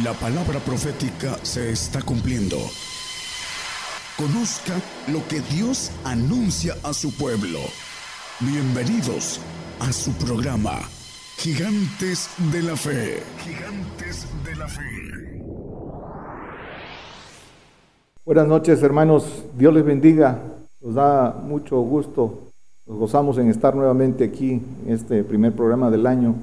La palabra profética se está cumpliendo. Conozca lo que Dios anuncia a su pueblo. Bienvenidos a su programa, Gigantes de la Fe. Gigantes de la Fe. Buenas noches hermanos, Dios les bendiga. Nos da mucho gusto, nos gozamos en estar nuevamente aquí en este primer programa del año,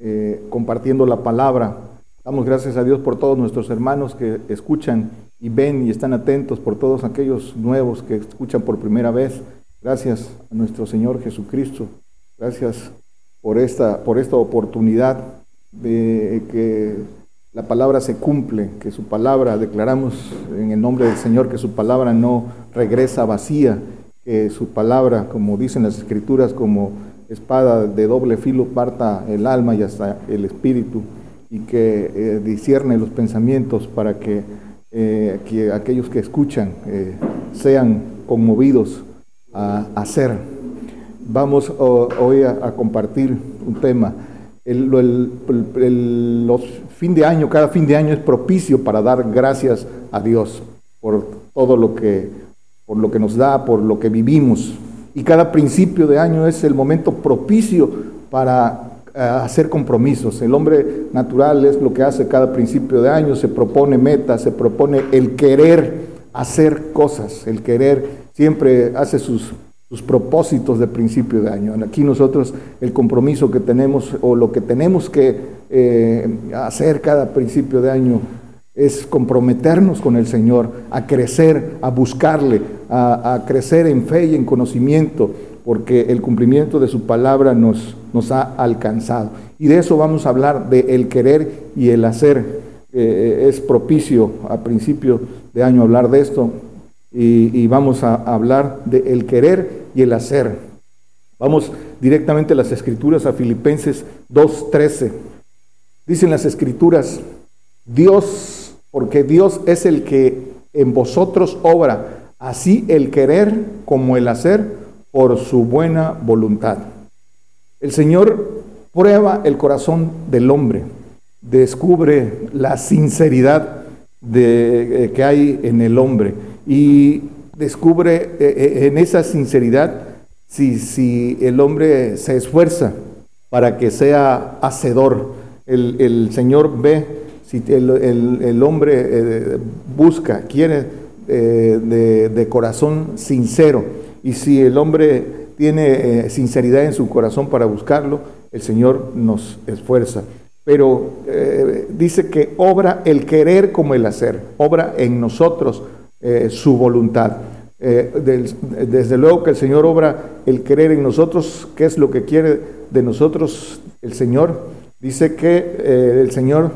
eh, compartiendo la palabra. Damos gracias a Dios por todos nuestros hermanos que escuchan y ven y están atentos, por todos aquellos nuevos que escuchan por primera vez. Gracias a nuestro Señor Jesucristo. Gracias por esta, por esta oportunidad de que la palabra se cumple, que su palabra, declaramos en el nombre del Señor, que su palabra no regresa vacía, que su palabra, como dicen las escrituras, como espada de doble filo, parta el alma y hasta el espíritu y que eh, discierne los pensamientos para que, eh, que aquellos que escuchan eh, sean conmovidos a hacer. Vamos hoy a, compartir un tema. El, los fin de año, cada fin de año es propicio para dar gracias a Dios por todo lo que, por lo que nos da, por lo que vivimos. Y cada principio de año es el momento propicio para hacer compromisos. El hombre natural es lo que hace cada principio de año, se propone metas, se propone el querer hacer cosas, el querer siempre hace sus, sus propósitos de principio de año. Aquí nosotros el compromiso que tenemos o lo que tenemos que eh, hacer cada principio de año es comprometernos con el Señor, a crecer, a buscarle, a, a crecer en fe y en conocimiento, porque el cumplimiento de su palabra nos, ha alcanzado. Y de eso vamos a hablar, de el querer y el hacer. Eh, es propicio a principio de año hablar de esto y, vamos a hablar de el querer y el hacer. Vamos directamente a las escrituras, a Filipenses 2.13. Dicen las escrituras, Dios, porque Dios es el que en vosotros obra, así el querer como el hacer por su buena voluntad. El Señor prueba el corazón del hombre, descubre la sinceridad eh, que hay en el hombre y descubre eh, eh, en esa sinceridad si, si, el hombre se esfuerza para que sea hacedor. El, Señor ve si el, hombre busca, quiere de, de corazón sincero y si el hombre tiene eh, sinceridad en su corazón para buscarlo, el Señor nos esfuerza. Pero eh, dice que obra el querer como el hacer, obra en nosotros eh, su voluntad. desde luego que el Señor obra el querer en nosotros, ¿qué es lo que quiere de nosotros el Señor? Dice que el Señor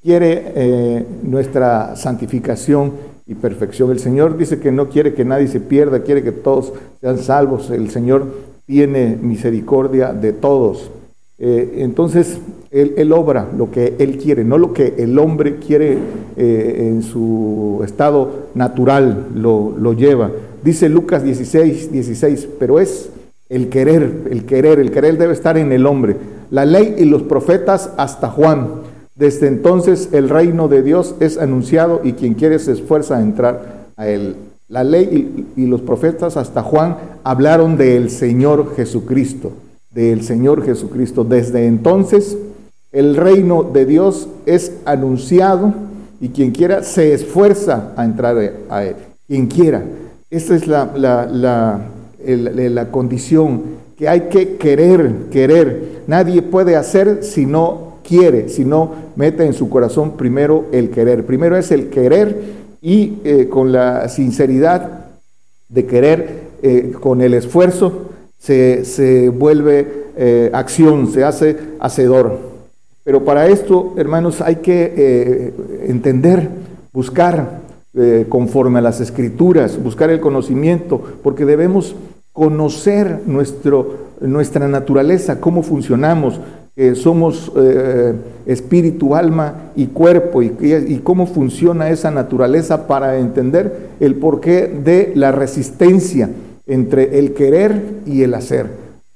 quiere nuestra santificación y perfección. El Señor dice que no quiere que nadie se pierda, quiere que todos sean salvos. El Señor tiene misericordia de todos. Eh, entonces, él, obra lo que Él quiere, no lo que el hombre quiere eh, en su estado natural, lo, lo lleva. Dice Lucas 16, 16, pero es el querer, el querer, el querer debe estar en el hombre. La ley y los profetas hasta Juan. Desde entonces el reino de Dios es anunciado y quien quiere se esfuerza a entrar a él. La ley y, los profetas hasta Juan hablaron del Señor Jesucristo, del Señor Jesucristo. Desde entonces el reino de Dios es anunciado y quien quiera se esfuerza a entrar a él. Quien quiera. Esta es la, la, la condición que hay que querer, querer. Nadie puede hacer si no quiere, sino mete en su corazón primero el querer. Primero es el querer y eh, con la sinceridad de querer, eh, con el esfuerzo, se, vuelve eh, acción, se hace hacedor. Pero para esto, hermanos, hay que entender, buscar conforme a las escrituras, buscar el conocimiento, porque debemos conocer nuestro, nuestra naturaleza, cómo funcionamos, somos eh, espíritu, alma y cuerpo y, cómo funciona esa naturaleza para entender el porqué de la resistencia entre el querer y el hacer.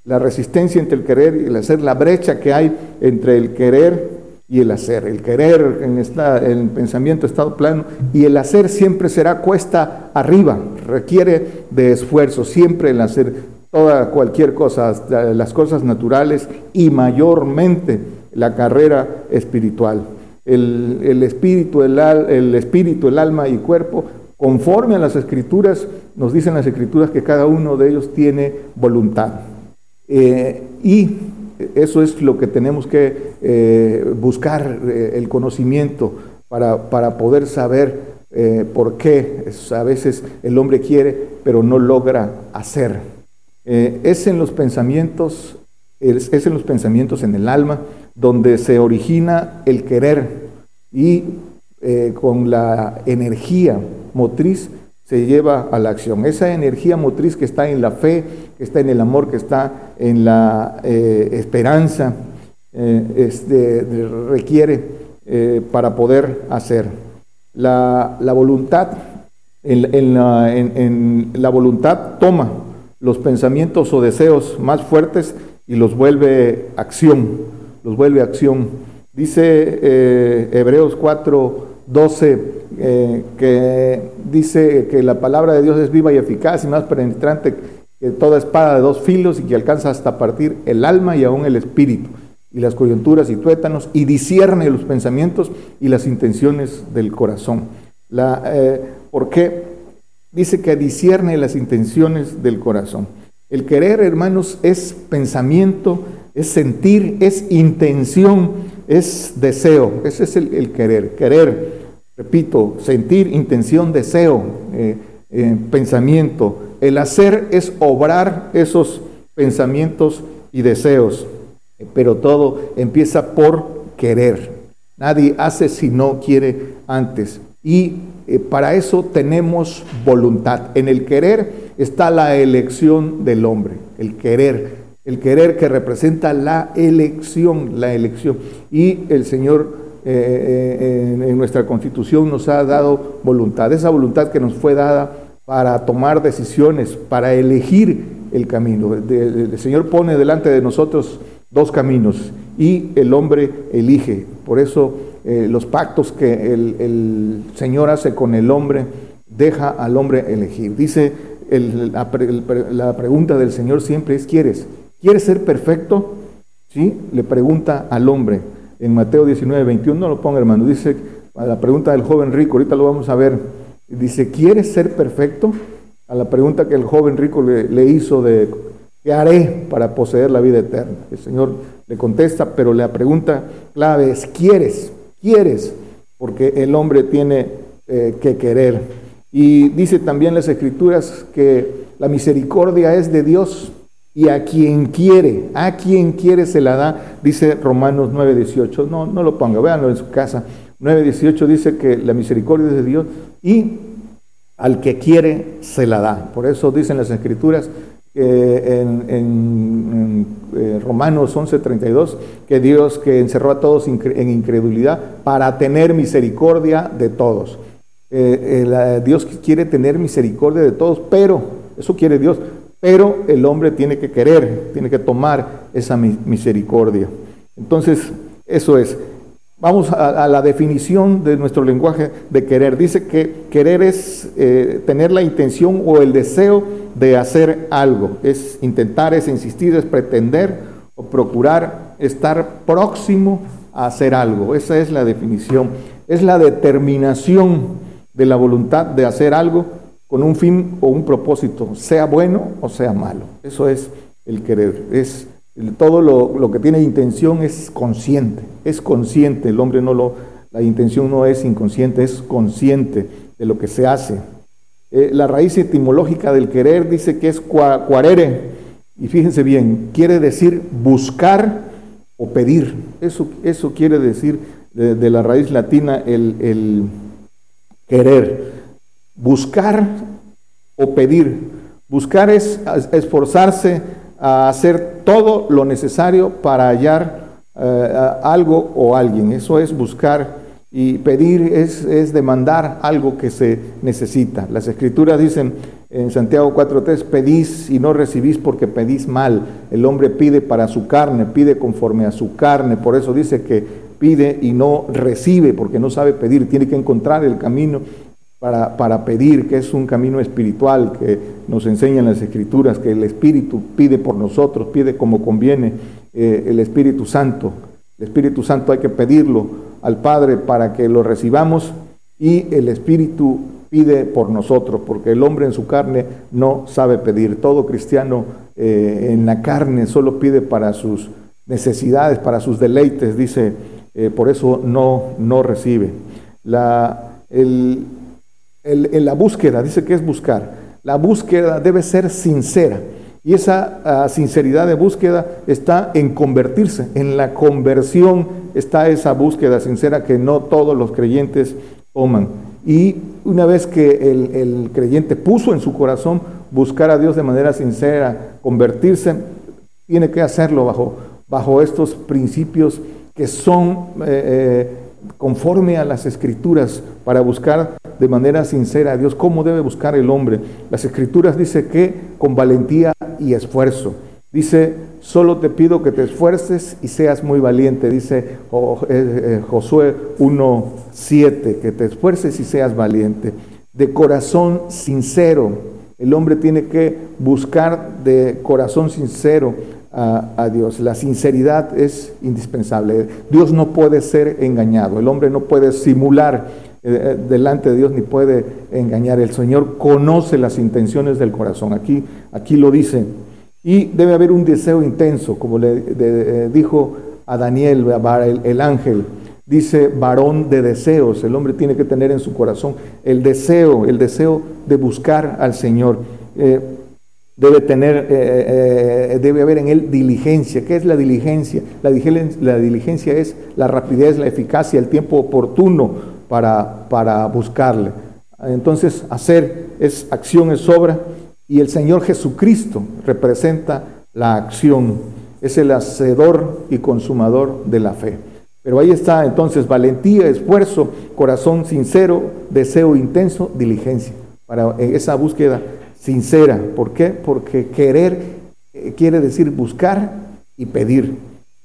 La resistencia entre el querer y el hacer, la brecha que hay entre el querer y el hacer. El querer en el pensamiento estado plano y el hacer siempre será cuesta arriba, requiere de esfuerzo, siempre el hacer toda cualquier cosa, las cosas naturales y mayormente la carrera espiritual. El, espíritu, el, el espíritu, el alma y cuerpo, conforme a las escrituras, nos dicen las escrituras que cada uno de ellos tiene voluntad. Eh, y eso es lo que tenemos que eh, buscar, eh, el conocimiento, para, para poder saber por qué a veces el hombre quiere, pero no logra hacer. Es en los pensamientos, es en los pensamientos en el alma, donde se origina el querer y con la energía motriz se lleva a la acción. Esa energía motriz que está en la fe, que está en el amor, que está en la eh, esperanza, eh, este, requiere eh, para poder hacer. La, voluntad, en, la, en, la voluntad toma los pensamientos o deseos más fuertes y los vuelve acción, los vuelve acción. Dice Hebreos 4, 12 eh, que dice que la palabra de Dios es viva y eficaz y más penetrante que toda espada de dos filos y que alcanza hasta partir el alma y aún el espíritu y las coyunturas y tuétanos y discierne los pensamientos y las intenciones del corazón. La, eh, ¿Por qué? Dice que discierne las intenciones del corazón. El querer, hermanos, es pensamiento, es sentir, es intención, es deseo. Ese es el querer. Querer Repito, sentir, intención, deseo, eh, eh, pensamiento. El hacer es obrar esos pensamientos y deseos, pero todo empieza por querer. Nadie hace si no quiere antes. Y eh, para eso tenemos voluntad. En el querer está la elección del hombre, el querer, el querer que representa la elección, la elección. Y el Señor eh, eh, en, nuestra constitución nos ha dado voluntad, esa voluntad que nos fue dada para tomar decisiones, para elegir el camino. El, Señor pone delante de nosotros dos caminos y el hombre elige. Por eso eh, los pactos que el, Señor hace con el hombre, deja al hombre elegir. Dice la, pregunta del Señor siempre es, ¿quieres? ¿Quieres ser perfecto? ¿Sí? Le pregunta al hombre en Mateo 19, 21, no lo ponga hermano, dice, a la pregunta del joven rico, ahorita lo vamos a ver, dice, ¿quieres ser perfecto? A la pregunta que el joven rico le, hizo de, ¿qué haré para poseer la vida eterna? El Señor le contesta, pero la pregunta clave es, ¿quieres? ¿Quieres? Porque el hombre tiene eh, que querer. Y dice también las escrituras que la misericordia es de Dios y a quien quiere, a quien quiere se la da, dice Romanos 9:18. No, no lo ponga, véanlo en su casa. 9:18 dice que la misericordia es de Dios y al que quiere se la da. Por eso dicen las escrituras en, en, eh, Romanos 11:32 que Dios que encerró a todos en incredulidad para tener misericordia de todos. Eh, eh, Dios quiere tener misericordia de todos, pero eso quiere Dios, pero el hombre tiene que querer, tiene que tomar esa misericordia. Entonces, eso es. Vamos a, la definición de nuestro lenguaje de querer. Dice que querer es eh, tener la intención o el deseo de hacer algo. Es intentar, es insistir, es pretender o procurar estar próximo a hacer algo. Esa es la definición. Es la determinación de la voluntad de hacer algo con un fin o un propósito, sea bueno o sea malo. Eso es el querer. Es todo lo, que tiene intención es consciente, es consciente. El hombre no lo, la intención no es inconsciente, es consciente de lo que se hace. Eh, la raíz etimológica del querer dice que es cuarere, y fíjense bien, quiere decir buscar o pedir. Eso, eso quiere decir de, la raíz latina el, el querer. Buscar o pedir. Buscar es esforzarse a hacer todo lo necesario para hallar eh, algo o alguien. Eso es buscar. Y pedir es, es, demandar algo que se necesita. Las escrituras dicen en Santiago 4.3, pedís y no recibís porque pedís mal. El hombre pide para su carne, pide conforme a su carne. Por eso dice que pide y no recibe porque no sabe pedir, tiene que encontrar el camino para, para, pedir, que es un camino espiritual que nos enseñan las escrituras, que el Espíritu pide por nosotros, pide como conviene eh, el Espíritu Santo. El Espíritu Santo hay que pedirlo al Padre para que lo recibamos y el Espíritu pide por nosotros, porque el hombre en su carne no sabe pedir. Todo cristiano eh, en la carne solo pide para sus necesidades, para sus deleites, dice, eh, por eso no, no recibe. La, el, en la búsqueda, dice que es buscar. La búsqueda debe ser sincera. Y esa ah, sinceridad de búsqueda está en convertirse. En la conversión está esa búsqueda sincera que no todos los creyentes toman. Y una vez que el, el, creyente puso en su corazón buscar a Dios de manera sincera, convertirse, tiene que hacerlo bajo, bajo estos principios que son eh, eh, conforme a las escrituras para buscar de manera sincera a Dios. ¿Cómo debe buscar el hombre? Las escrituras dice que con valentía y esfuerzo. Dice, solo te pido que te esfuerces y seas muy valiente. Dice oh, eh, eh, Josué 1.7, que te esfuerces y seas valiente. De corazón sincero. El hombre tiene que buscar de corazón sincero a, Dios. La sinceridad es indispensable. Dios no puede ser engañado. El hombre no puede simular eh, eh, delante de Dios ni puede engañar. El Señor conoce las intenciones del corazón. Aquí, aquí lo dice. Y debe haber un deseo intenso, como le eh, dijo a Daniel, el, ángel. Dice varón de deseos. El hombre tiene que tener en su corazón el deseo, el deseo de buscar al Señor debe tener, eh, eh, eh, debe haber en él diligencia. ¿Qué es la diligencia? La, diligencia es la rapidez, la eficacia, el tiempo oportuno para, para buscarle. Entonces, hacer es acción, es obra, y el Señor Jesucristo representa la acción, es el hacedor y consumador de la fe. Pero ahí está entonces valentía, esfuerzo, corazón sincero, deseo intenso, diligencia para esa búsqueda sincera. ¿Por qué? Porque querer eh, quiere decir buscar y pedir.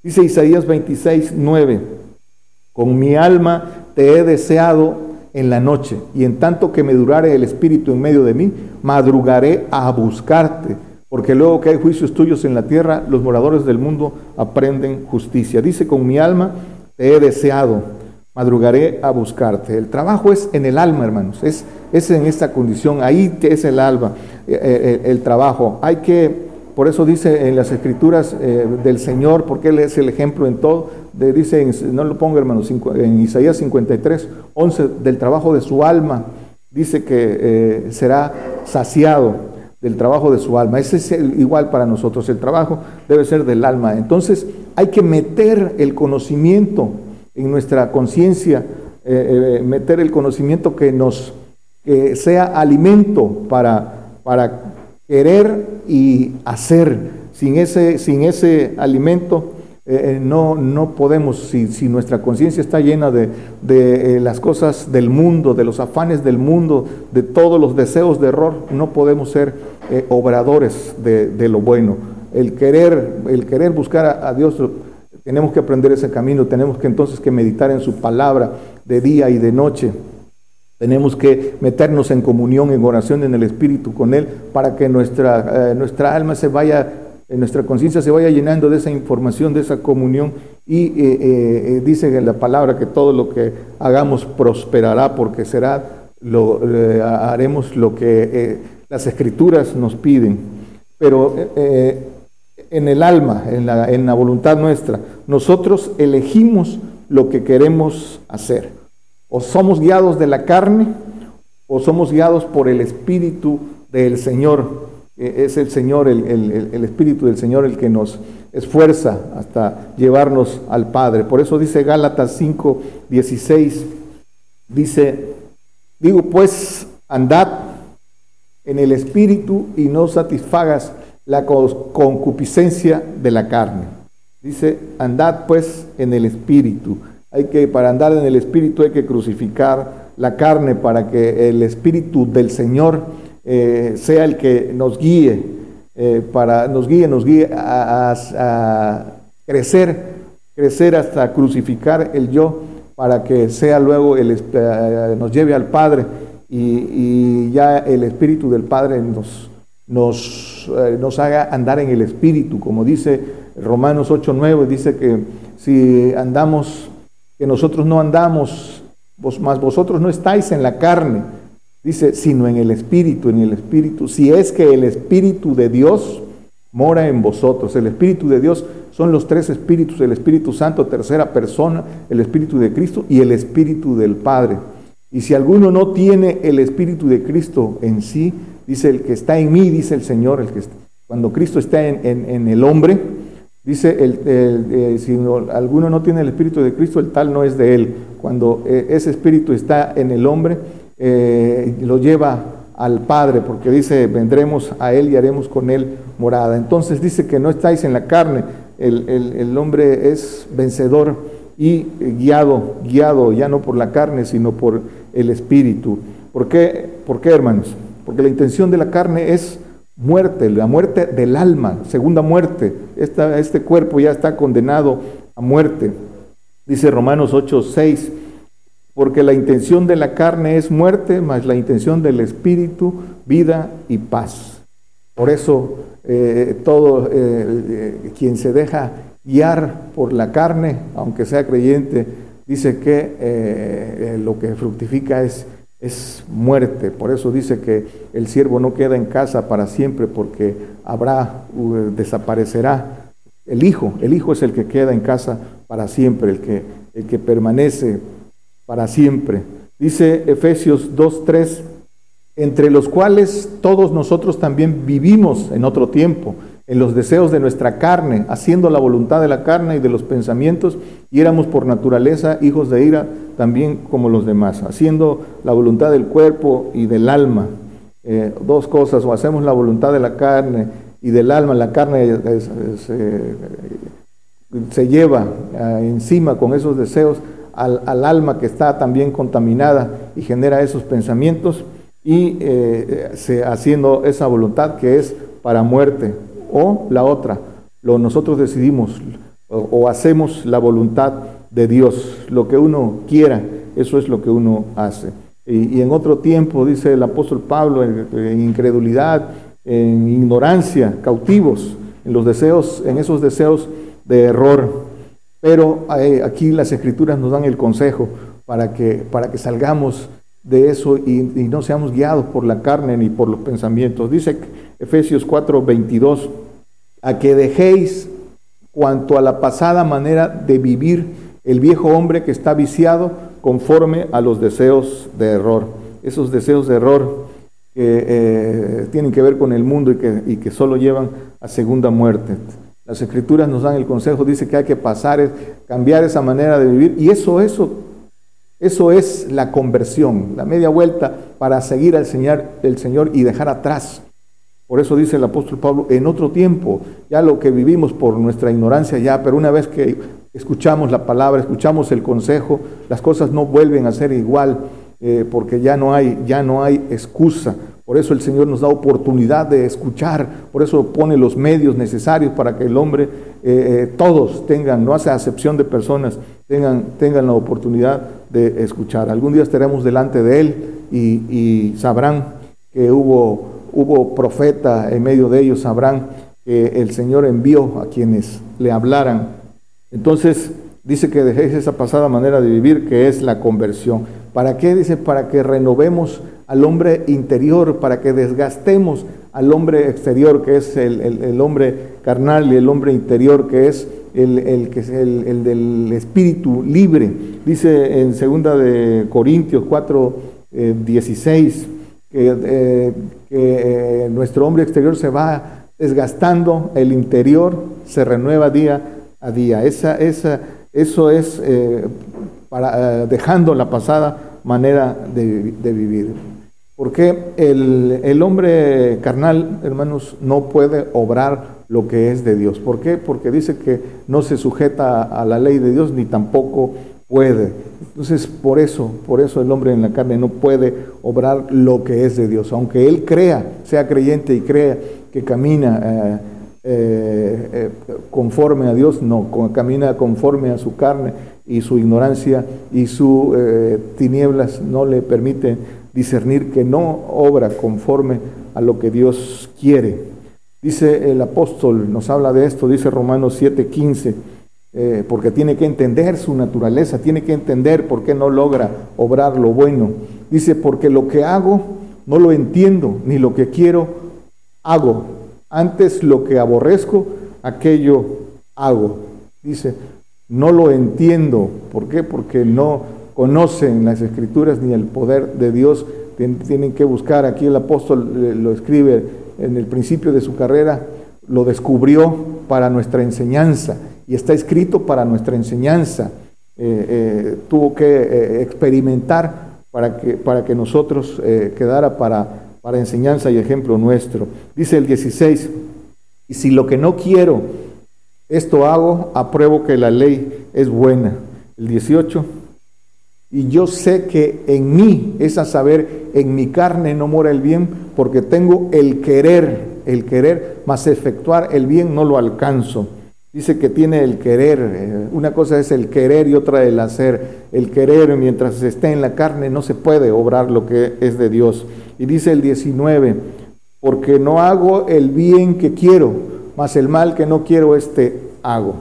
Dice Isaías 26, 9, con mi alma te he deseado en la noche, y en tanto que me durare el espíritu en medio de mí, madrugaré a buscarte, porque luego que hay juicios tuyos en la tierra, los moradores del mundo aprenden justicia. Dice, con mi alma te he deseado madrugaré a buscarte. El trabajo es en el alma, hermanos, es, es en esta condición, ahí es el alma, eh, eh, el, trabajo. Hay que, por eso dice en las escrituras eh, del Señor, porque Él es el ejemplo en todo, dice, no lo pongo hermanos, en Isaías 53, 11, del trabajo de su alma, dice que será saciado del trabajo de su alma. Ese es igual para nosotros, el trabajo debe ser del alma. Entonces hay que meter el conocimiento en nuestra conciencia, eh, eh, meter el conocimiento que nos que sea alimento para, para querer y hacer. Sin ese, sin ese alimento eh, no, no podemos, si, si nuestra conciencia está llena de, de las cosas del mundo, de los afanes del mundo, de todos los deseos de error, no podemos ser obradores de, de, lo bueno. El querer, el querer buscar a, a Dios tenemos que aprender ese camino, tenemos que entonces que meditar en su palabra de día y de noche. Tenemos que meternos en comunión, en oración en el Espíritu con Él, para que nuestra, eh, nuestra alma se vaya, eh, nuestra conciencia se vaya llenando de esa información, de esa comunión. Y eh, dice en la palabra que todo lo que hagamos prosperará, porque será, haremos lo que las escrituras nos piden. Pero en el alma, en la, voluntad nuestra. Nosotros elegimos lo que queremos hacer. O somos guiados de la carne o somos guiados por el Espíritu del Señor. E, es el Señor, el, el, Espíritu del Señor el que nos esfuerza hasta llevarnos al Padre. Por eso dice Gálatas 5, 16, dice, digo pues, andad en el Espíritu y no satisfagas la concupiscencia de la carne. Dice, andad pues en el espíritu. Hay que, para andar en el espíritu hay que crucificar la carne para que el espíritu del Señor eh, sea el que nos guíe, eh, para nos guíe, nos guíe a, crecer crecer hasta crucificar el yo para que sea luego el, eh, nos lleve al Padre y, ya el Espíritu del Padre nos, nos, eh, nos haga andar en el Espíritu, como dice Romanos 8.9, dice que si andamos, que nosotros no andamos, vos, más vosotros no estáis en la carne, dice, sino en el Espíritu, en el Espíritu, si es que el Espíritu de Dios mora en vosotros, el Espíritu de Dios son los tres espíritus, el Espíritu Santo, tercera persona, el Espíritu de Cristo y el Espíritu del Padre. Y si alguno no tiene el Espíritu de Cristo en sí, dice el que está en mí, dice el Señor, el que cuando Cristo está en, el hombre, dice, el, eh, si alguno no tiene el Espíritu de Cristo, el tal no es de él. Cuando eh, ese Espíritu está en el hombre, eh, lo lleva al Padre, porque dice, vendremos a Él y haremos con Él morada. Entonces dice que no estáis en la carne, el, hombre es vencedor y guiado, guiado ya no por la carne, sino por el Espíritu. ¿Por qué, ¿Por qué, hermanos? Porque la intención de la carne es muerte, la muerte del alma, segunda muerte. este cuerpo ya está condenado a muerte. Dice Romanos 8, 6, porque la intención de la carne es muerte, mas la intención del Espíritu, vida y paz. Por eso eh, todo eh, eh, quien se deja guiar por la carne, aunque sea creyente, dice que lo que fructifica es, es muerte. Por eso dice que el siervo no queda en casa para siempre porque habrá, desaparecerá. El hijo, el hijo es el que queda en casa para siempre, el que, el que permanece para siempre. Dice Efesios 2.3 entre los cuales todos nosotros también vivimos en otro tiempo, en los deseos de nuestra carne, haciendo la voluntad de la carne y de los pensamientos, y éramos por naturaleza hijos de ira también como los demás, haciendo la voluntad del cuerpo y del alma. Eh, dos cosas, o hacemos la voluntad de la carne y del alma, la carne se lleva eh, encima con esos deseos al alma que está también contaminada y genera esos pensamientos y eh, haciendo esa voluntad que es para muerte. O la otra, lo nosotros decidimos o, hacemos la voluntad de Dios, lo que uno quiera, eso es lo que uno hace. Y, en otro tiempo, dice el apóstol Pablo, en, incredulidad, en ignorancia, cautivos, en los deseos, en esos deseos de error. Pero eh, aquí las escrituras nos dan el consejo para que, para que salgamos de eso y, no seamos guiados por la carne ni por los pensamientos. Dice Efesios 4, 22, a que dejéis cuanto a la pasada manera de vivir el viejo hombre que está viciado conforme a los deseos de error. Esos deseos de error que eh, tienen que ver con el mundo y que, y que solo llevan a segunda muerte. Las escrituras nos dan el consejo, dice que hay que pasar, cambiar esa manera de vivir. Y eso, eso eso es la conversión, la media vuelta para seguir al Señor, el Señor y dejar atrás. Por eso dice el apóstol Pablo, en otro tiempo, ya lo que vivimos por nuestra ignorancia ya, pero una vez que escuchamos la palabra, escuchamos el consejo, las cosas no vuelven a ser igual, eh, porque ya no hay, ya no hay excusa. Por eso el Señor nos da oportunidad de escuchar, por eso pone los medios necesarios para que el hombre, eh, eh, todos tengan, no hace acepción de personas, tengan, tengan la oportunidad de escuchar. Algún día estaremos delante de Él y, sabrán que hubo, hubo profeta en medio de ellos, sabrán que el Señor envió a quienes le hablaran. Entonces dice que dejéis esa pasada manera de vivir que es la conversión. ¿Para qué? Dice, para que renovemos al hombre interior, para que desgastemos al hombre exterior, que es el, hombre carnal, y el hombre interior, que es el, que es el, del espíritu libre. Dice en segunda de Corintios 4, 16, eh, que, eh, eh, nuestro hombre exterior se va desgastando, el interior se renueva día a día. Esa, esa, eso es para, dejando la pasada manera de, de vivir. Porque el, el, hombre carnal, hermanos, no puede obrar lo que es de Dios. ¿Por qué? Porque dice que no se sujeta a la ley de Dios ni tampoco puede. Entonces, por eso, por eso el hombre en la carne no puede obrar lo que es de Dios. Aunque él crea, sea creyente y crea que camina eh, eh, eh, conforme a Dios, no, camina conforme a su carne y su ignorancia y sus tinieblas no le permiten discernir que no obra conforme a lo que Dios quiere. Dice el apóstol, nos habla de esto, dice Romanos 7:15, porque tiene que entender su naturaleza, tiene que entender por qué no logra obrar lo bueno. Dice, porque lo que hago no lo entiendo, ni lo que quiero hago. Antes lo que aborrezco, aquello hago. Dice, no lo entiendo. ¿Por qué? Porque no conocen las escrituras ni el poder de Dios. Tienen que buscar, aquí el apóstol lo escribe en el principio de su carrera, lo descubrió para nuestra enseñanza y está escrito para nuestra enseñanza. Eh, eh, tuvo que eh, experimentar para que, para que nosotros quedara para para enseñanza y ejemplo nuestro. Dice el 16, y si lo que no quiero, esto hago, apruebo que la ley es buena. El 18, y yo sé que en mí, es a saber, en mi carne no mora el bien, porque tengo el querer, el querer, más efectuar el bien no lo alcanzo. Dice que tiene el querer, eh, una cosa es el querer y otra el hacer. El querer mientras esté en la carne no se puede obrar lo que es de Dios. Y dice el 19, porque no hago el bien que quiero, mas el mal que no quiero, este hago.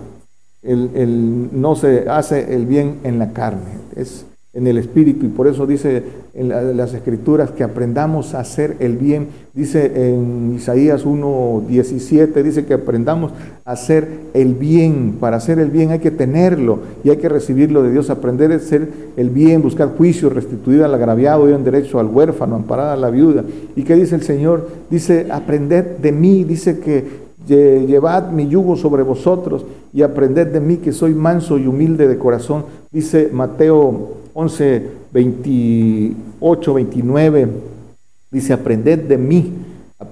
El, no se hace el bien en la carne, es en el espíritu. Y por eso dice en las escrituras que aprendamos a hacer el bien. Dice en Isaías 1.17, dice que aprendamos a hacer el bien. Para hacer el bien hay que tenerlo y hay que recibirlo de Dios. Aprender a hacer el bien, buscar juicio, restituir al agraviado, un derecho al huérfano, amparar a la viuda. ¿Y qué dice el Señor? Dice, aprended de mí. Dice que llevad mi yugo sobre vosotros y aprended de mí que soy manso y humilde de corazón. Dice Mateo 11, 28, 29, dice, aprended de mí,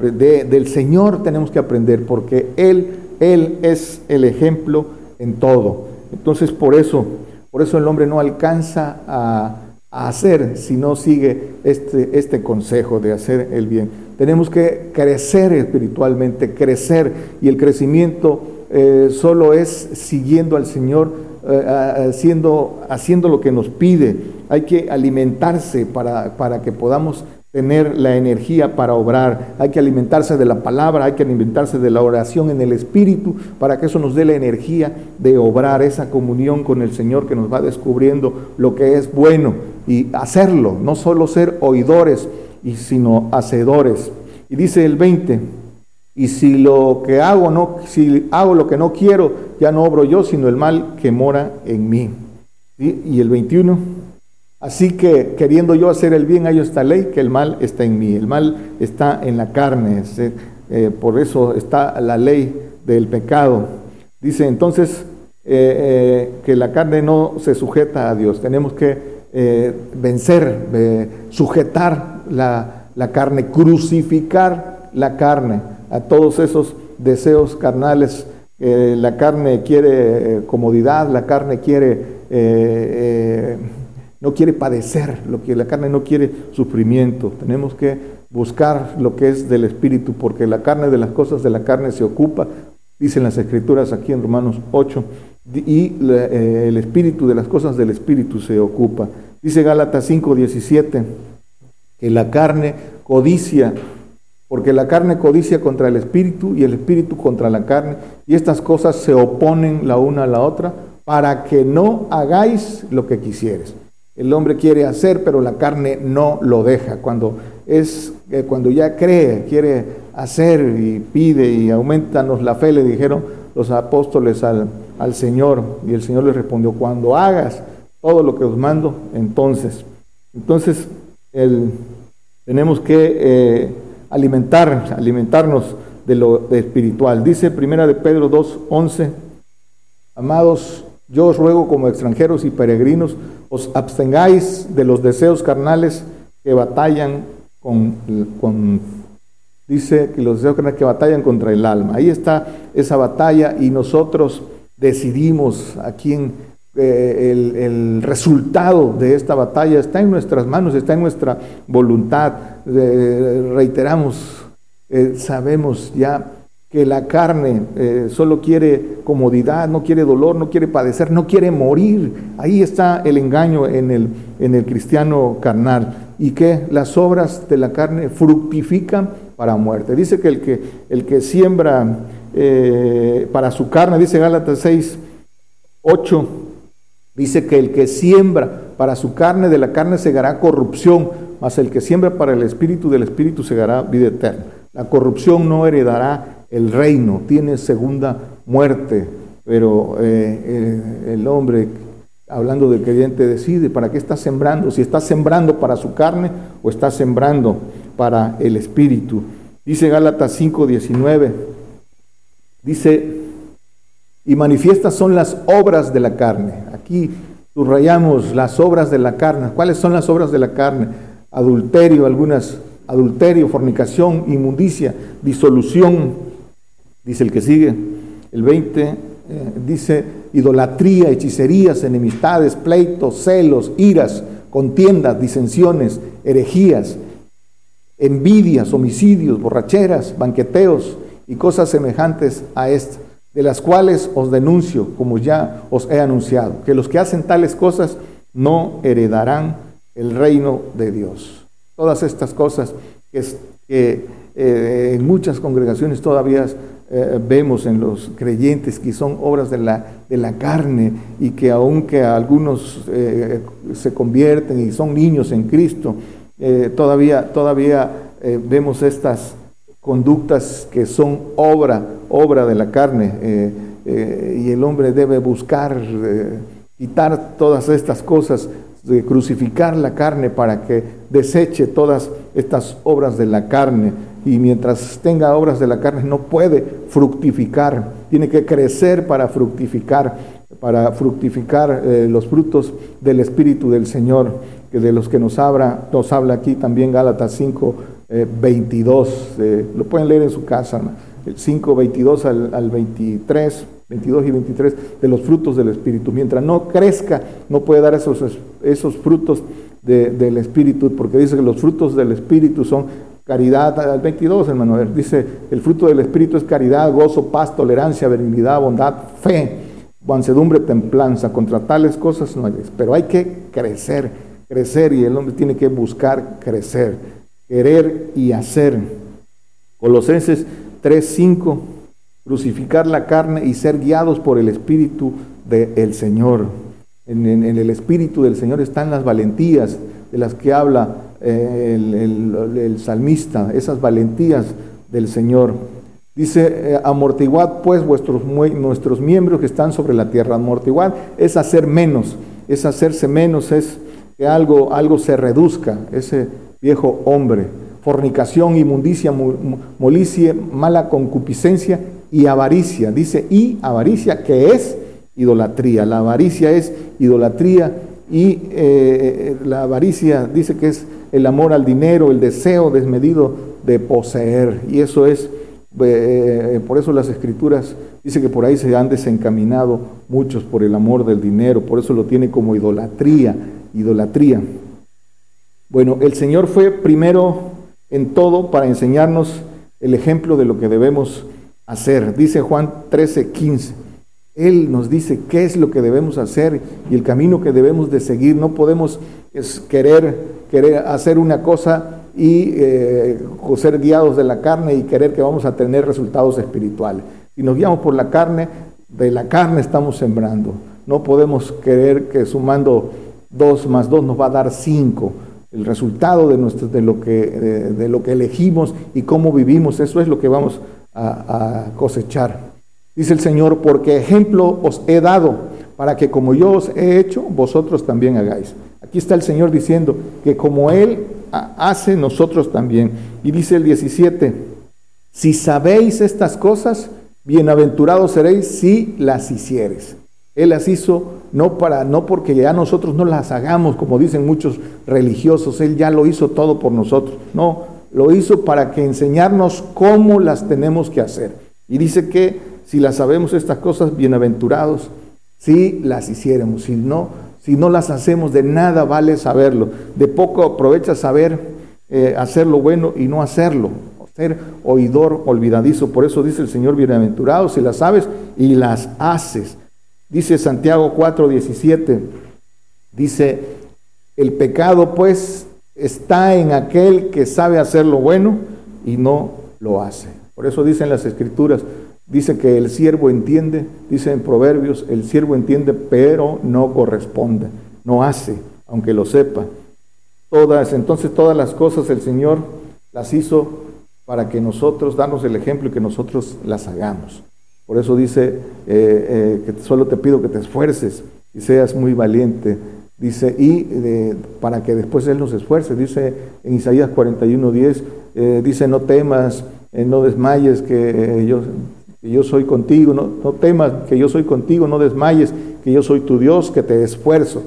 del Señor tenemos que aprender, porque Él, Él es el ejemplo en todo. Entonces, por eso, por eso el hombre no alcanza a, hacer si no sigue este, este consejo de hacer el bien. Tenemos que crecer espiritualmente, crecer, y el crecimiento eh, solo es siguiendo al Señor haciendo, haciendo lo que nos pide. Hay que alimentarse para, para que podamos tener la energía para obrar. Hay que alimentarse de la palabra, hay que alimentarse de la oración en el Espíritu para que eso nos dé la energía de obrar, esa comunión con el Señor que nos va descubriendo lo que es bueno y hacerlo, no solo ser oidores, sino hacedores. Y dice el 20, y si lo que hago no, si hago lo que no quiero, ya no obro yo, sino el mal que mora en mí. Y el 21, así que queriendo yo hacer el bien, hay esta ley, que el mal está en mí. El mal está en la carne. Eh, por eso está la ley del pecado. Dice entonces eh, eh, que la carne no se sujeta a Dios. Tenemos que vencer, sujetar la carne, crucificar la carne a todos esos deseos carnales. la carne quiere eh, comodidad, la carne quiere, eh, eh, no quiere padecer, lo que la carne no quiere sufrimiento. Tenemos que buscar lo que es del Espíritu, porque la carne de las cosas de la carne se ocupa, dicen las Escrituras aquí en Romanos 8, y el Espíritu de las cosas del Espíritu se ocupa. Dice Gálatas 5, 17, que la carne codicia porque la carne codicia contra el espíritu y el espíritu contra la carne, y estas cosas se oponen la una a la otra para que no hagáis lo que quisieres. El hombre quiere hacer, pero la carne no lo deja. Cuando es eh, cuando ya cree, quiere hacer y pide y aumentanos la fe, le dijeron los apóstoles al, al Señor, y el Señor les respondió, cuando hagas todo lo que os mando, entonces. Entonces, el, tenemos que eh, alimentar, alimentarnos de lo espiritual. Dice Primera de Pedro 2:11, amados, yo os ruego como extranjeros y peregrinos, os abstengáis de los deseos carnales que batallan con, con dice que los deseos carnales que batallan contra el alma. Ahí está esa batalla y nosotros decidimos a quién eh, el, resultado de esta batalla está en nuestras manos, está en nuestra voluntad. reiteramos, eh, sabemos ya que la carne eh, solo quiere comodidad, no quiere dolor, no quiere padecer, no quiere morir. Ahí está el engaño en el, en el cristiano carnal. Y que las obras de la carne fructifican para muerte. Dice que el que, el que siembra eh, para su carne, dice Gálatas 6, 8, dice que el que siembra para su carne, de la carne segará corrupción, mas el que siembra para el espíritu, del espíritu segará vida eterna. La corrupción no heredará el reino, tiene segunda muerte, pero eh, eh, el hombre, hablando del creyente, decide para qué está sembrando, si está sembrando para su carne o está sembrando para el espíritu. Dice Gálatas 5:19, dice, y manifiestas son las obras de la carne. Aquí subrayamos las obras de la carne. ¿Cuáles son las obras de la carne? Adulterio, algunas, adulterio, fornicación, inmundicia, disolución, Dice el que sigue, el 20, eh, dice idolatría, hechicerías, enemistades, pleitos, celos, iras, contiendas, disensiones, herejías, envidias, homicidios, borracheras, banqueteos y cosas semejantes a estas, de las cuales os denuncio, como ya os he anunciado, que los que hacen tales cosas no heredarán el reino de Dios. Todas estas cosas que, eh, en muchas congregaciones todavía eh, vemos en los creyentes que son obras de la, de la carne y que aunque algunos eh, se convierten y son niños en Cristo, todavía, todavía vemos estas conductas que son obra, obra de la carne y el hombre debe buscar quitar todas estas cosas, de crucificar la carne para que deseche todas estas obras de la carne. Y mientras tenga obras de la carne no puede fructificar, tiene que crecer para fructificar, para fructificar eh, los frutos del Espíritu del Señor, que de los que nos habla, nos habla aquí también Gálatas 5, 22, eh, eh, lo pueden leer en su casa, 5, 22 al, 23, 22 y 23, de los frutos del Espíritu. Mientras no crezca, no puede dar esos, esos frutos del Espíritu, porque dice que los frutos del Espíritu son Caridad, al 22, hermano, dice, el fruto del Espíritu es caridad, gozo, paz, tolerancia, benignidad, bondad, fe, mansedumbre, templanza. Contra tales cosas no hay. Pero hay que crecer, crecer y el hombre tiene que buscar crecer, querer y hacer. Colosenses 3:5, crucificar la carne y ser guiados por el Espíritu del Señor. En, en el Espíritu del Señor están las valentías de las que habla el, salmista, esas valentías del Señor. Dice, eh, amortiguad pues vuestros, nuestros miembros que están sobre la tierra. Amortiguad es hacer menos, es hacerse menos, es que algo, algo se reduzca, ese viejo hombre. Fornicación, inmundicia, molicie, mala concupiscencia y avaricia. Dice, y avaricia que es idolatría. La avaricia es idolatría y eh, eh, la avaricia dice que es el amor al dinero, el deseo desmedido de poseer. Y eso es, eh, por eso las escrituras dice que por ahí se han desencaminado muchos por el amor del dinero, por eso lo tiene como idolatría, idolatría. Bueno, el Señor fue primero en todo para enseñarnos el ejemplo de lo que debemos hacer. Dice Juan 13, 15. Él nos dice qué es lo que debemos hacer y el camino que debemos de seguir. No podemos querer, hacer una cosa y eh, ser guiados de la carne y querer que vamos a tener resultados espirituales. Si nos guiamos por la carne, de la carne estamos sembrando. No podemos querer que sumando dos más dos nos va a dar cinco. El resultado de, nuestro, de, lo, que, de, lo que elegimos y cómo vivimos, eso es lo que vamos a cosechar. Dice el Señor, porque ejemplo os he dado para que como yo os he hecho, vosotros también hagáis. Aquí está el Señor diciendo que como Él hace, nosotros también. Y dice el 17, si sabéis estas cosas, bienaventurados seréis si las hicieres. Él las hizo no para no porque ya nosotros no las hagamos como dicen muchos religiosos, él ya lo hizo todo por nosotros. No, lo hizo para que enseñarnos cómo las tenemos que hacer. Y dice que si las sabemos estas cosas, bienaventurados, si las hiciéramos, si no, si no las hacemos, de nada vale saberlo. De poco aprovecha saber eh, hacer lo bueno y no hacerlo. ser oidor olvidadizo. Por eso dice el Señor, bienaventurado si las sabes y las haces. Dice Santiago 4:17, dice, el pecado pues está en aquel que sabe hacer lo bueno y no lo hace. Por eso dicen las escrituras, dice que el siervo entiende, dice en Proverbios, el siervo entiende pero no corresponde, no hace, aunque lo sepa. Todas, entonces todas las cosas el Señor las hizo para que nosotros, darnos el ejemplo y que nosotros las hagamos. Por eso dice eh, eh, que solo te pido que te esfuerces y seas muy valiente. Dice, y para que después Él nos esfuerce, dice en Isaías 41:10, eh, dice, no temas, no desmayes, que yo, yo soy contigo, no, no temas, que yo soy contigo, no desmayes, que yo soy tu Dios, que te esfuerzo.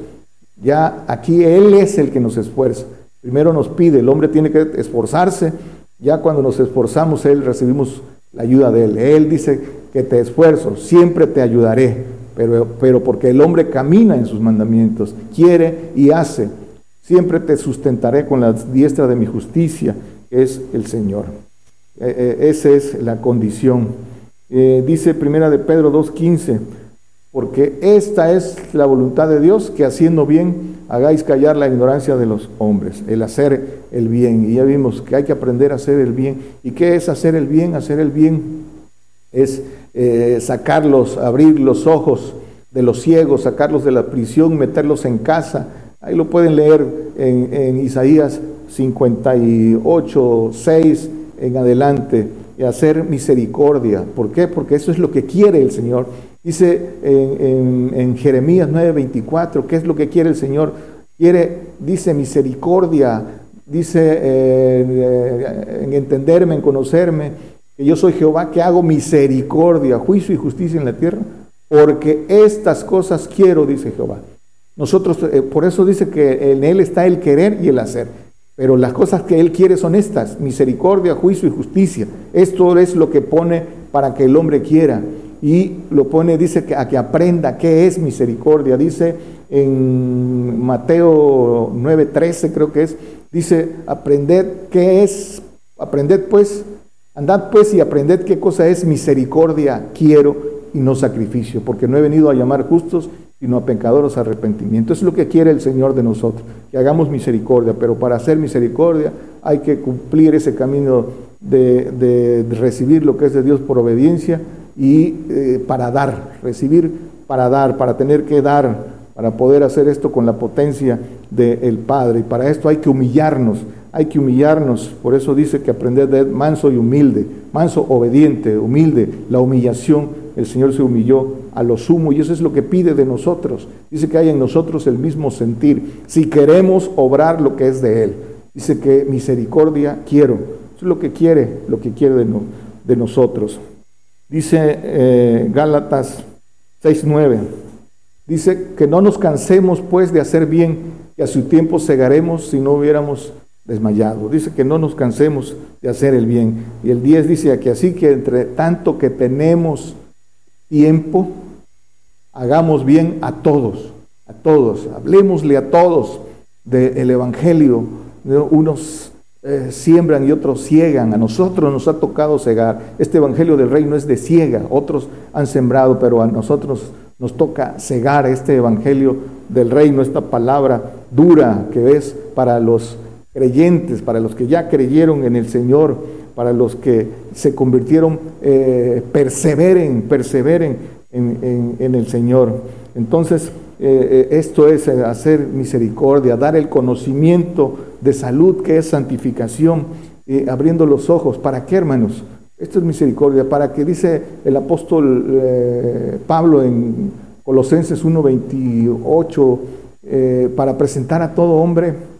Ya aquí Él es el que nos esfuerza. Primero nos pide, el hombre tiene que esforzarse, ya cuando nos esforzamos, Él recibimos la ayuda de Él. Él dice que te esfuerzo, siempre te ayudaré, pero, pero porque el hombre camina en sus mandamientos, quiere y hace. Siempre te sustentaré con la diestra de mi justicia, que es el Señor. Eh, eh, esa es la condición. Eh, dice Primera de Pedro 2.15, porque esta es la voluntad de Dios, que haciendo bien hagáis callar la ignorancia de los hombres, el hacer el bien. Y ya vimos que hay que aprender a hacer el bien. ¿Y qué es hacer el bien? Hacer el bien es eh, sacarlos, abrir los ojos de los ciegos, sacarlos de la prisión, meterlos en casa. Ahí lo pueden leer en, en Isaías 58, 6 en adelante, y hacer misericordia. ¿Por qué? Porque eso es lo que quiere el Señor Dice en, Jeremías 9:24, ¿qué es lo que quiere el Señor? Quiere, dice, misericordia, dice eh, en entenderme, en conocerme, que yo soy Jehová, que hago misericordia, juicio y justicia en la tierra, porque estas cosas quiero, dice Jehová. Nosotros, eh, por eso dice que en Él está el querer y el hacer. Pero las cosas que Él quiere son estas, misericordia, juicio y justicia. Esto es lo que pone para que el hombre quiera y lo pone, dice que a que aprenda qué es misericordia. Dice en Mateo 9:13 creo que es, dice, aprended qué es, aprended pues, andad pues y aprended qué cosa es misericordia, quiero y no sacrificio, porque no he venido a llamar justos, sino a pecadores arrepentimiento. es lo que quiere el Señor de nosotros, que hagamos misericordia, pero para hacer misericordia hay que cumplir ese camino de, de recibir lo que es de Dios por obediencia y eh, para dar, recibir para dar, para tener que dar, para poder hacer esto con la potencia del Padre. Y para esto hay que humillarnos, hay que humillarnos. Por eso dice que aprender de manso y humilde, manso, obediente, humilde. La humillación, el Señor se humilló a lo sumo y eso es lo que pide de nosotros. Dice que hay en nosotros el mismo sentir, si queremos obrar lo que es de Él. Dice que misericordia quiero. Eso es lo que quiere, lo que quiere de, nosotros. Dice eh, Gálatas 6.9, dice que no nos cansemos pues de hacer bien, que a su tiempo cegaremos si no hubiéramos desmayado. Dice que no nos cansemos de hacer el bien. Y el 10 dice que así que entre tanto que tenemos tiempo, hagamos bien a todos, a todos, hablemosle a todos del Evangelio, unos eh, siembran y otros ciegan. A nosotros nos ha tocado cegar. Este Evangelio del Reino es de ciega. Otros han sembrado, pero a nosotros nos toca cegar este Evangelio del Reino, esta palabra dura que es para los creyentes, para los que ya creyeron en el Señor, para los que se convirtieron, eh, perseveren, perseveren en, el Señor. Entonces, eh, eh, esto es hacer misericordia, dar el conocimiento de salud que es santificación, abriendo los ojos. ¿Para qué, hermanos? Esto es misericordia, para que dice el apóstol Pablo en Colosenses 1.28, para presentar a todo hombre,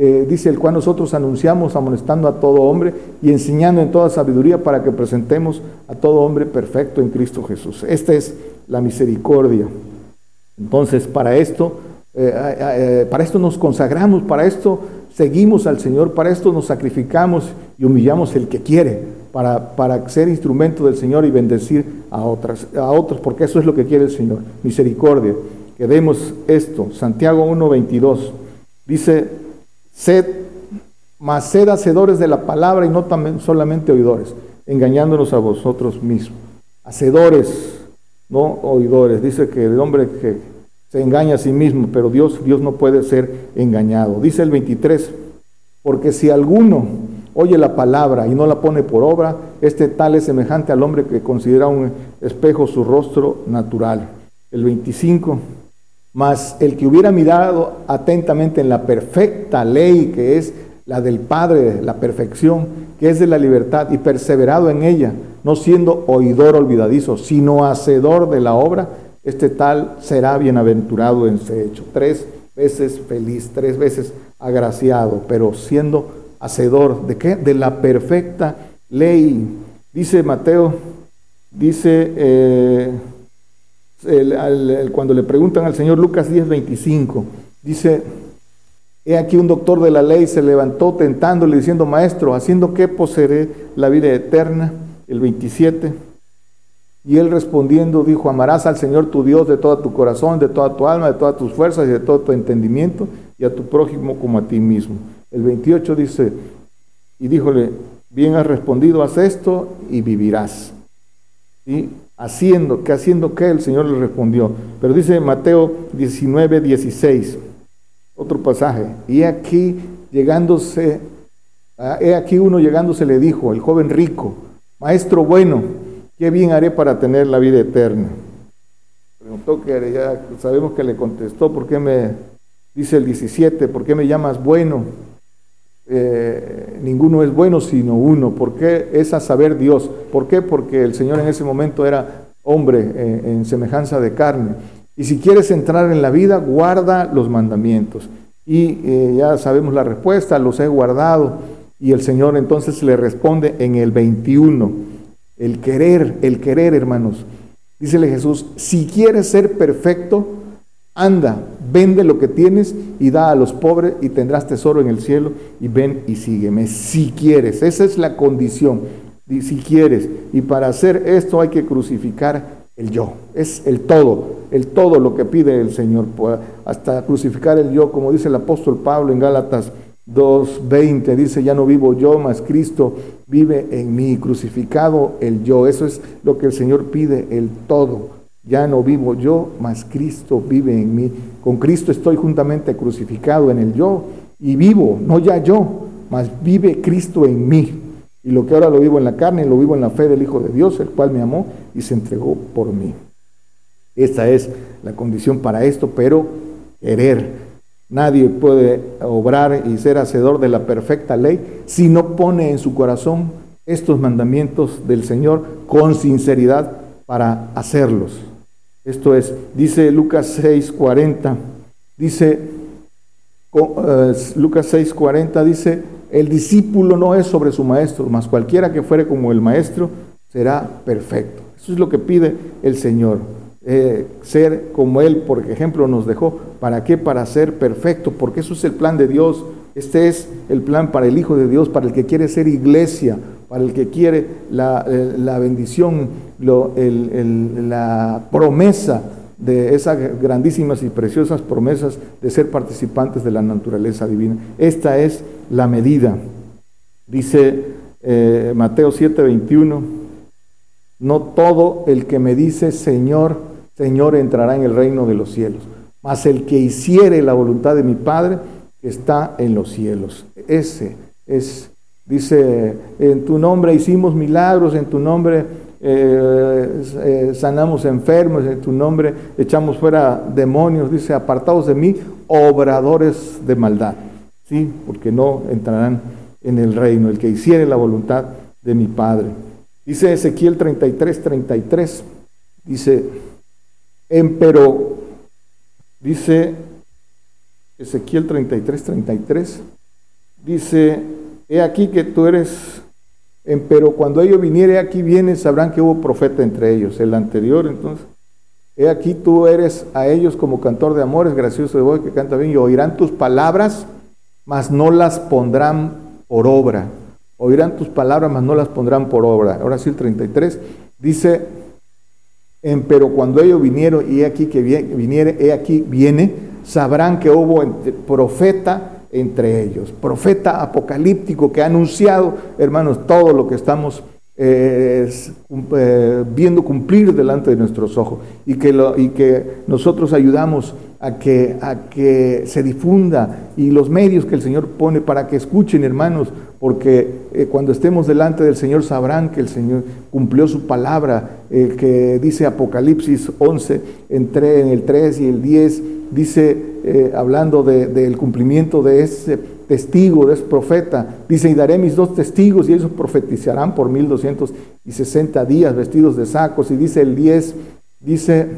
dice el cual nosotros anunciamos amonestando a todo hombre y enseñando en toda sabiduría para que presentemos a todo hombre perfecto en Cristo Jesús. Esta es la misericordia. Entonces, para esto, eh, eh, eh, para esto nos consagramos, para esto seguimos al Señor, para esto nos sacrificamos y humillamos el que quiere, para, para ser instrumento del Señor y bendecir a, otras, a otros, porque eso es lo que quiere el Señor, misericordia. Que demos esto, Santiago 1.22, dice, sed mas sed hacedores de la palabra y no también solamente oidores, engañándonos a vosotros mismos. Hacedores, no oidores. Dice que el hombre que se engaña a sí mismo, pero Dios, Dios no puede ser engañado. Dice el 23, porque si alguno oye la palabra y no la pone por obra, este tal es semejante al hombre que considera un espejo su rostro natural. El 25, mas el que hubiera mirado atentamente en la perfecta ley que es la del Padre, la perfección, que es de la libertad, y perseverado en ella, no siendo oidor olvidadizo, sino hacedor de la obra, este tal será bienaventurado en ese hecho. Tres veces feliz, tres veces agraciado, pero siendo hacedor de qué? De la perfecta ley. Dice Mateo, dice eh, cuando le preguntan al Señor Lucas 10, 25, dice, He aquí un doctor de la ley se levantó tentándole diciendo, maestro, haciendo qué poseeré la vida eterna, el 27. Y él respondiendo dijo, amarás al Señor tu Dios de todo tu corazón, de toda tu alma, de todas tus fuerzas y de todo tu entendimiento, y a tu prójimo como a ti mismo. El 28 dice, y díjole, bien has respondido, haz esto y vivirás. Haciendo, que haciendo qué el Señor le respondió. Pero dice Mateo 19, 16. Otro pasaje. Y aquí llegándose, ah, he aquí uno llegándose le dijo, el joven rico, maestro bueno, ¿qué bien haré para tener la vida eterna? Preguntó que ya sabemos que le contestó, ¿por qué me, dice el 17, ¿por qué me llamas bueno? Eh, ninguno es bueno sino uno. ¿Por qué? Es a saber Dios. ¿Por qué? Porque el Señor en ese momento era hombre eh, en semejanza de carne. Y si quieres entrar en la vida, guarda los mandamientos. Y eh, ya sabemos la respuesta, los he guardado. Y el Señor entonces le responde en el 21, el querer, el querer, hermanos. Dícele Jesús, si quieres ser perfecto, anda, vende lo que tienes y da a los pobres y tendrás tesoro en el cielo y ven y sígueme. Si quieres, esa es la condición. Si quieres. Y para hacer esto hay que crucificar el yo, es el todo, el todo lo que pide el Señor, hasta crucificar el yo, como dice el apóstol Pablo en Gálatas 2.20, dice, ya no vivo yo, mas Cristo vive en mí, crucificado el yo, eso es lo que el Señor pide, el todo. Ya no vivo yo, mas Cristo vive en mí. Con Cristo estoy juntamente crucificado en el yo y vivo, no ya yo, mas vive Cristo en mí. Y lo que ahora lo vivo en la carne, lo vivo en la fe del Hijo de Dios, el cual me amó y se entregó por mí. Esta es la condición para esto, pero querer. Nadie puede obrar y ser hacedor de la perfecta ley si no pone en su corazón estos mandamientos del Señor con sinceridad para hacerlos. Esto es, dice Lucas 6:40, dice uh, Lucas 6:40 dice, el discípulo no es sobre su maestro, mas cualquiera que fuere como el maestro será perfecto. Eso es lo que pide el Señor. Eh, ser como Él, por ejemplo, nos dejó. ¿Para qué? Para ser perfecto, porque eso es el plan de Dios. Este es el plan para el Hijo de Dios, para el que quiere ser iglesia, para el que quiere la, eh, bendición, la promesa de esas grandísimas y preciosas promesas de ser participantes de la naturaleza divina. Esta es la medida. Dice eh, Mateo 7:21 no todo el que me dice Señor, Señor entrará en el reino de los cielos, mas el que hiciere la voluntad de mi Padre está en los cielos. Ese es, dice, en tu nombre hicimos milagros, en tu nombre eh, eh, sanamos enfermos, en tu nombre echamos fuera demonios, dice, apartados de mí, obradores de maldad, ¿sí? Porque no entrarán en el reino, el que hiciere la voluntad de mi Padre. Dice Ezequiel 33, 33, dice, empero, dice Ezequiel 33, 33, dice, he aquí que tú eres, empero cuando ellos viniere aquí vienen, sabrán que hubo profeta entre ellos, el anterior entonces. He aquí tú eres a ellos como cantor de amores, gracioso de voz que canta bien, y oirán tus palabras, mas no las pondrán por obra oirán tus palabras, mas no las pondrán por obra. Ahora sí el 33 dice, pero cuando ellos vinieron, y he aquí que viniere, he aquí viene, sabrán que hubo profeta entre ellos. Profeta apocalíptico que ha anunciado, hermanos, todo lo que estamos eh, eh, viendo cumplir delante de nuestros ojos y que, y que nosotros ayudamos a que, a que se difunda y los medios que el Señor pone para que escuchen, hermanos, porque eh, cuando estemos delante del Señor sabrán que el Señor cumplió su palabra, que dice Apocalipsis 11, en, el 3 y el 10, dice, eh, hablando del cumplimiento de ese testigo, de ese profeta, dice, y daré mis dos testigos y ellos profetizarán por 1260 días vestidos de sacos, y dice el 10, dice,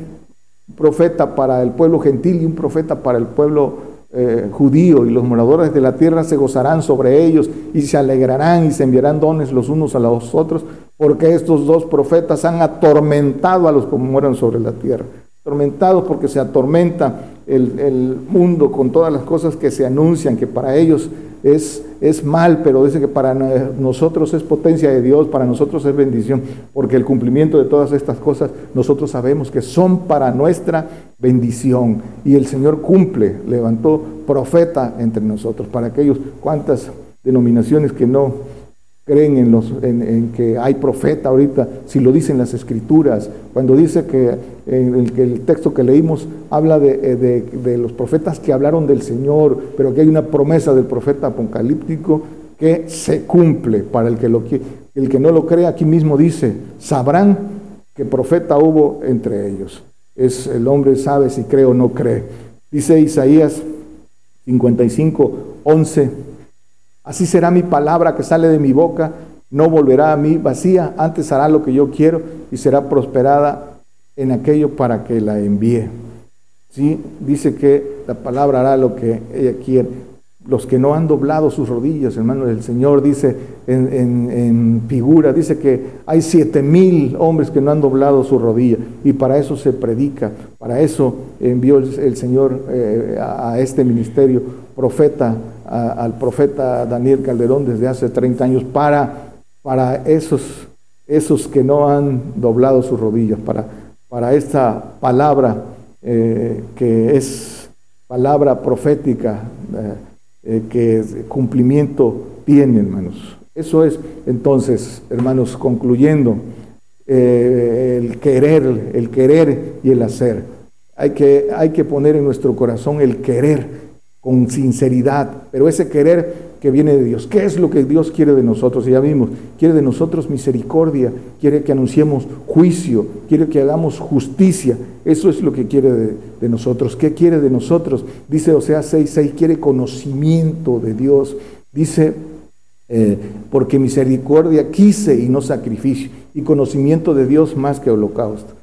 profeta para el pueblo gentil y un profeta para el pueblo eh, judío, y los moradores de la tierra se gozarán sobre ellos y se alegrarán y se enviarán dones los unos a los otros, porque estos dos profetas han atormentado a los que mueran sobre la tierra. Atormentados porque se atormenta el, el, mundo con todas las cosas que se anuncian, que para ellos es, es mal, pero dice que para nosotros es potencia de Dios, para nosotros es bendición, porque el cumplimiento de todas estas cosas nosotros sabemos que son para nuestra bendición. Y el Señor cumple, levantó profeta entre nosotros, para aquellos cuantas denominaciones que no creen en, los, en, que hay profeta ahorita, si lo dicen las escrituras, cuando dice que, el, el texto que leímos habla de, de, de, los profetas que hablaron del Señor, pero que hay una promesa del profeta apocalíptico que se cumple para el que, lo, el que no lo cree, aquí mismo dice, sabrán que profeta hubo entre ellos. Es el hombre sabe si cree o no cree. Dice Isaías 55, 11 Así será mi palabra que sale de mi boca, no volverá a mí vacía, antes hará lo que yo quiero y será prosperada en aquello para que la envíe. ¿Sí? Dice que la palabra hará lo que ella quiere. Los que no han doblado sus rodillas, hermano, el Señor dice en, figura, dice que hay siete mil hombres que no han doblado su rodilla y para eso se predica, para eso envió el, Señor eh, a este ministerio profeta al profeta Daniel Calderón desde hace 30 años para, para esos, esos que no han doblado sus rodillas, para, para esta palabra eh, que es palabra profética, eh, eh, que cumplimiento tiene, hermanos. Eso es, entonces, hermanos, concluyendo, el querer, el querer y el hacer. Hay que, hay que poner en nuestro corazón el querer con sinceridad, pero ese querer que viene de Dios. ¿Qué es lo que Dios quiere de nosotros? Ya vimos, quiere de nosotros misericordia, quiere que anunciemos juicio, quiere que hagamos justicia. Eso es lo que quiere de, nosotros. ¿Qué quiere de nosotros? Dice Osea 6.6, quiere conocimiento de Dios. Dice, eh, porque misericordia quise y no sacrificio, y conocimiento de Dios más que holocausto.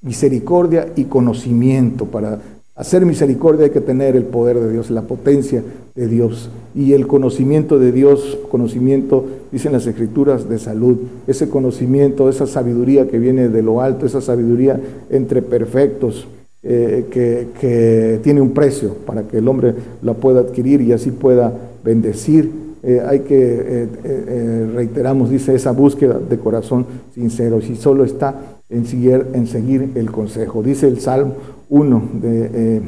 Misericordia y conocimiento para Hacer misericordia hay que tener el poder de Dios, la potencia de Dios y el conocimiento de Dios, conocimiento, dicen las escrituras, de salud. Ese conocimiento, esa sabiduría que viene de lo alto, esa sabiduría entre perfectos, eh, que, tiene un precio para que el hombre la pueda adquirir y así pueda bendecir. Eh, hay que, eh, reiteramos, dice, esa búsqueda de corazón sincero, si solo está en seguir, en seguir el consejo. Dice el Salmo 1, de, eh,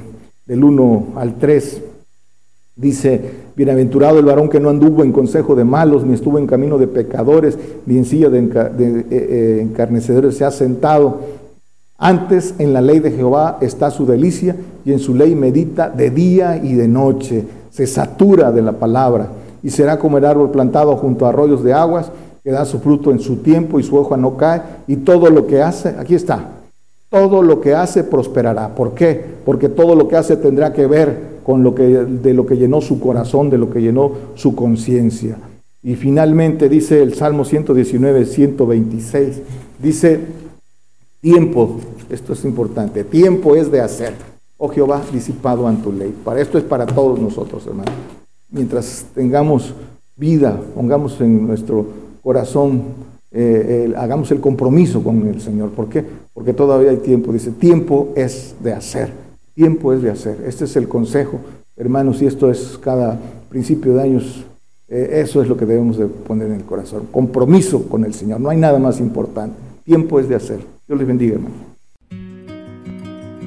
del 1 al 3. Dice, bienaventurado el varón que no anduvo en consejo de malos, ni estuvo en camino de pecadores, ni en silla de, eh, eh, encarnecedores se ha sentado. Antes en la ley de Jehová está su delicia y en su ley medita de día y de noche. Se satura de la palabra y será como el árbol plantado junto a arroyos de aguas que da su fruto en su tiempo y su hoja no cae y todo lo que hace, aquí está, todo lo que hace prosperará. ¿Por qué? Porque todo lo que hace tendrá que ver con lo que, de lo que llenó su corazón, de lo que llenó su conciencia. Y finalmente dice el Salmo 119, 126, dice, tiempo, esto es importante, tiempo es de hacer. Oh Jehová, disipado en tu ley. Para esto es para todos nosotros, hermano. Mientras tengamos vida, pongamos en nuestro corazón eh, hagamos el compromiso con el Señor. ¿Por qué? Porque todavía hay tiempo. Dice, tiempo es de hacer. Tiempo es de hacer. Este es el consejo, hermanos, y esto es cada principio de años. Eh, eso es lo que debemos de poner en el corazón. Compromiso con el Señor. No hay nada más importante. Tiempo es de hacer. Dios les bendiga, hermano.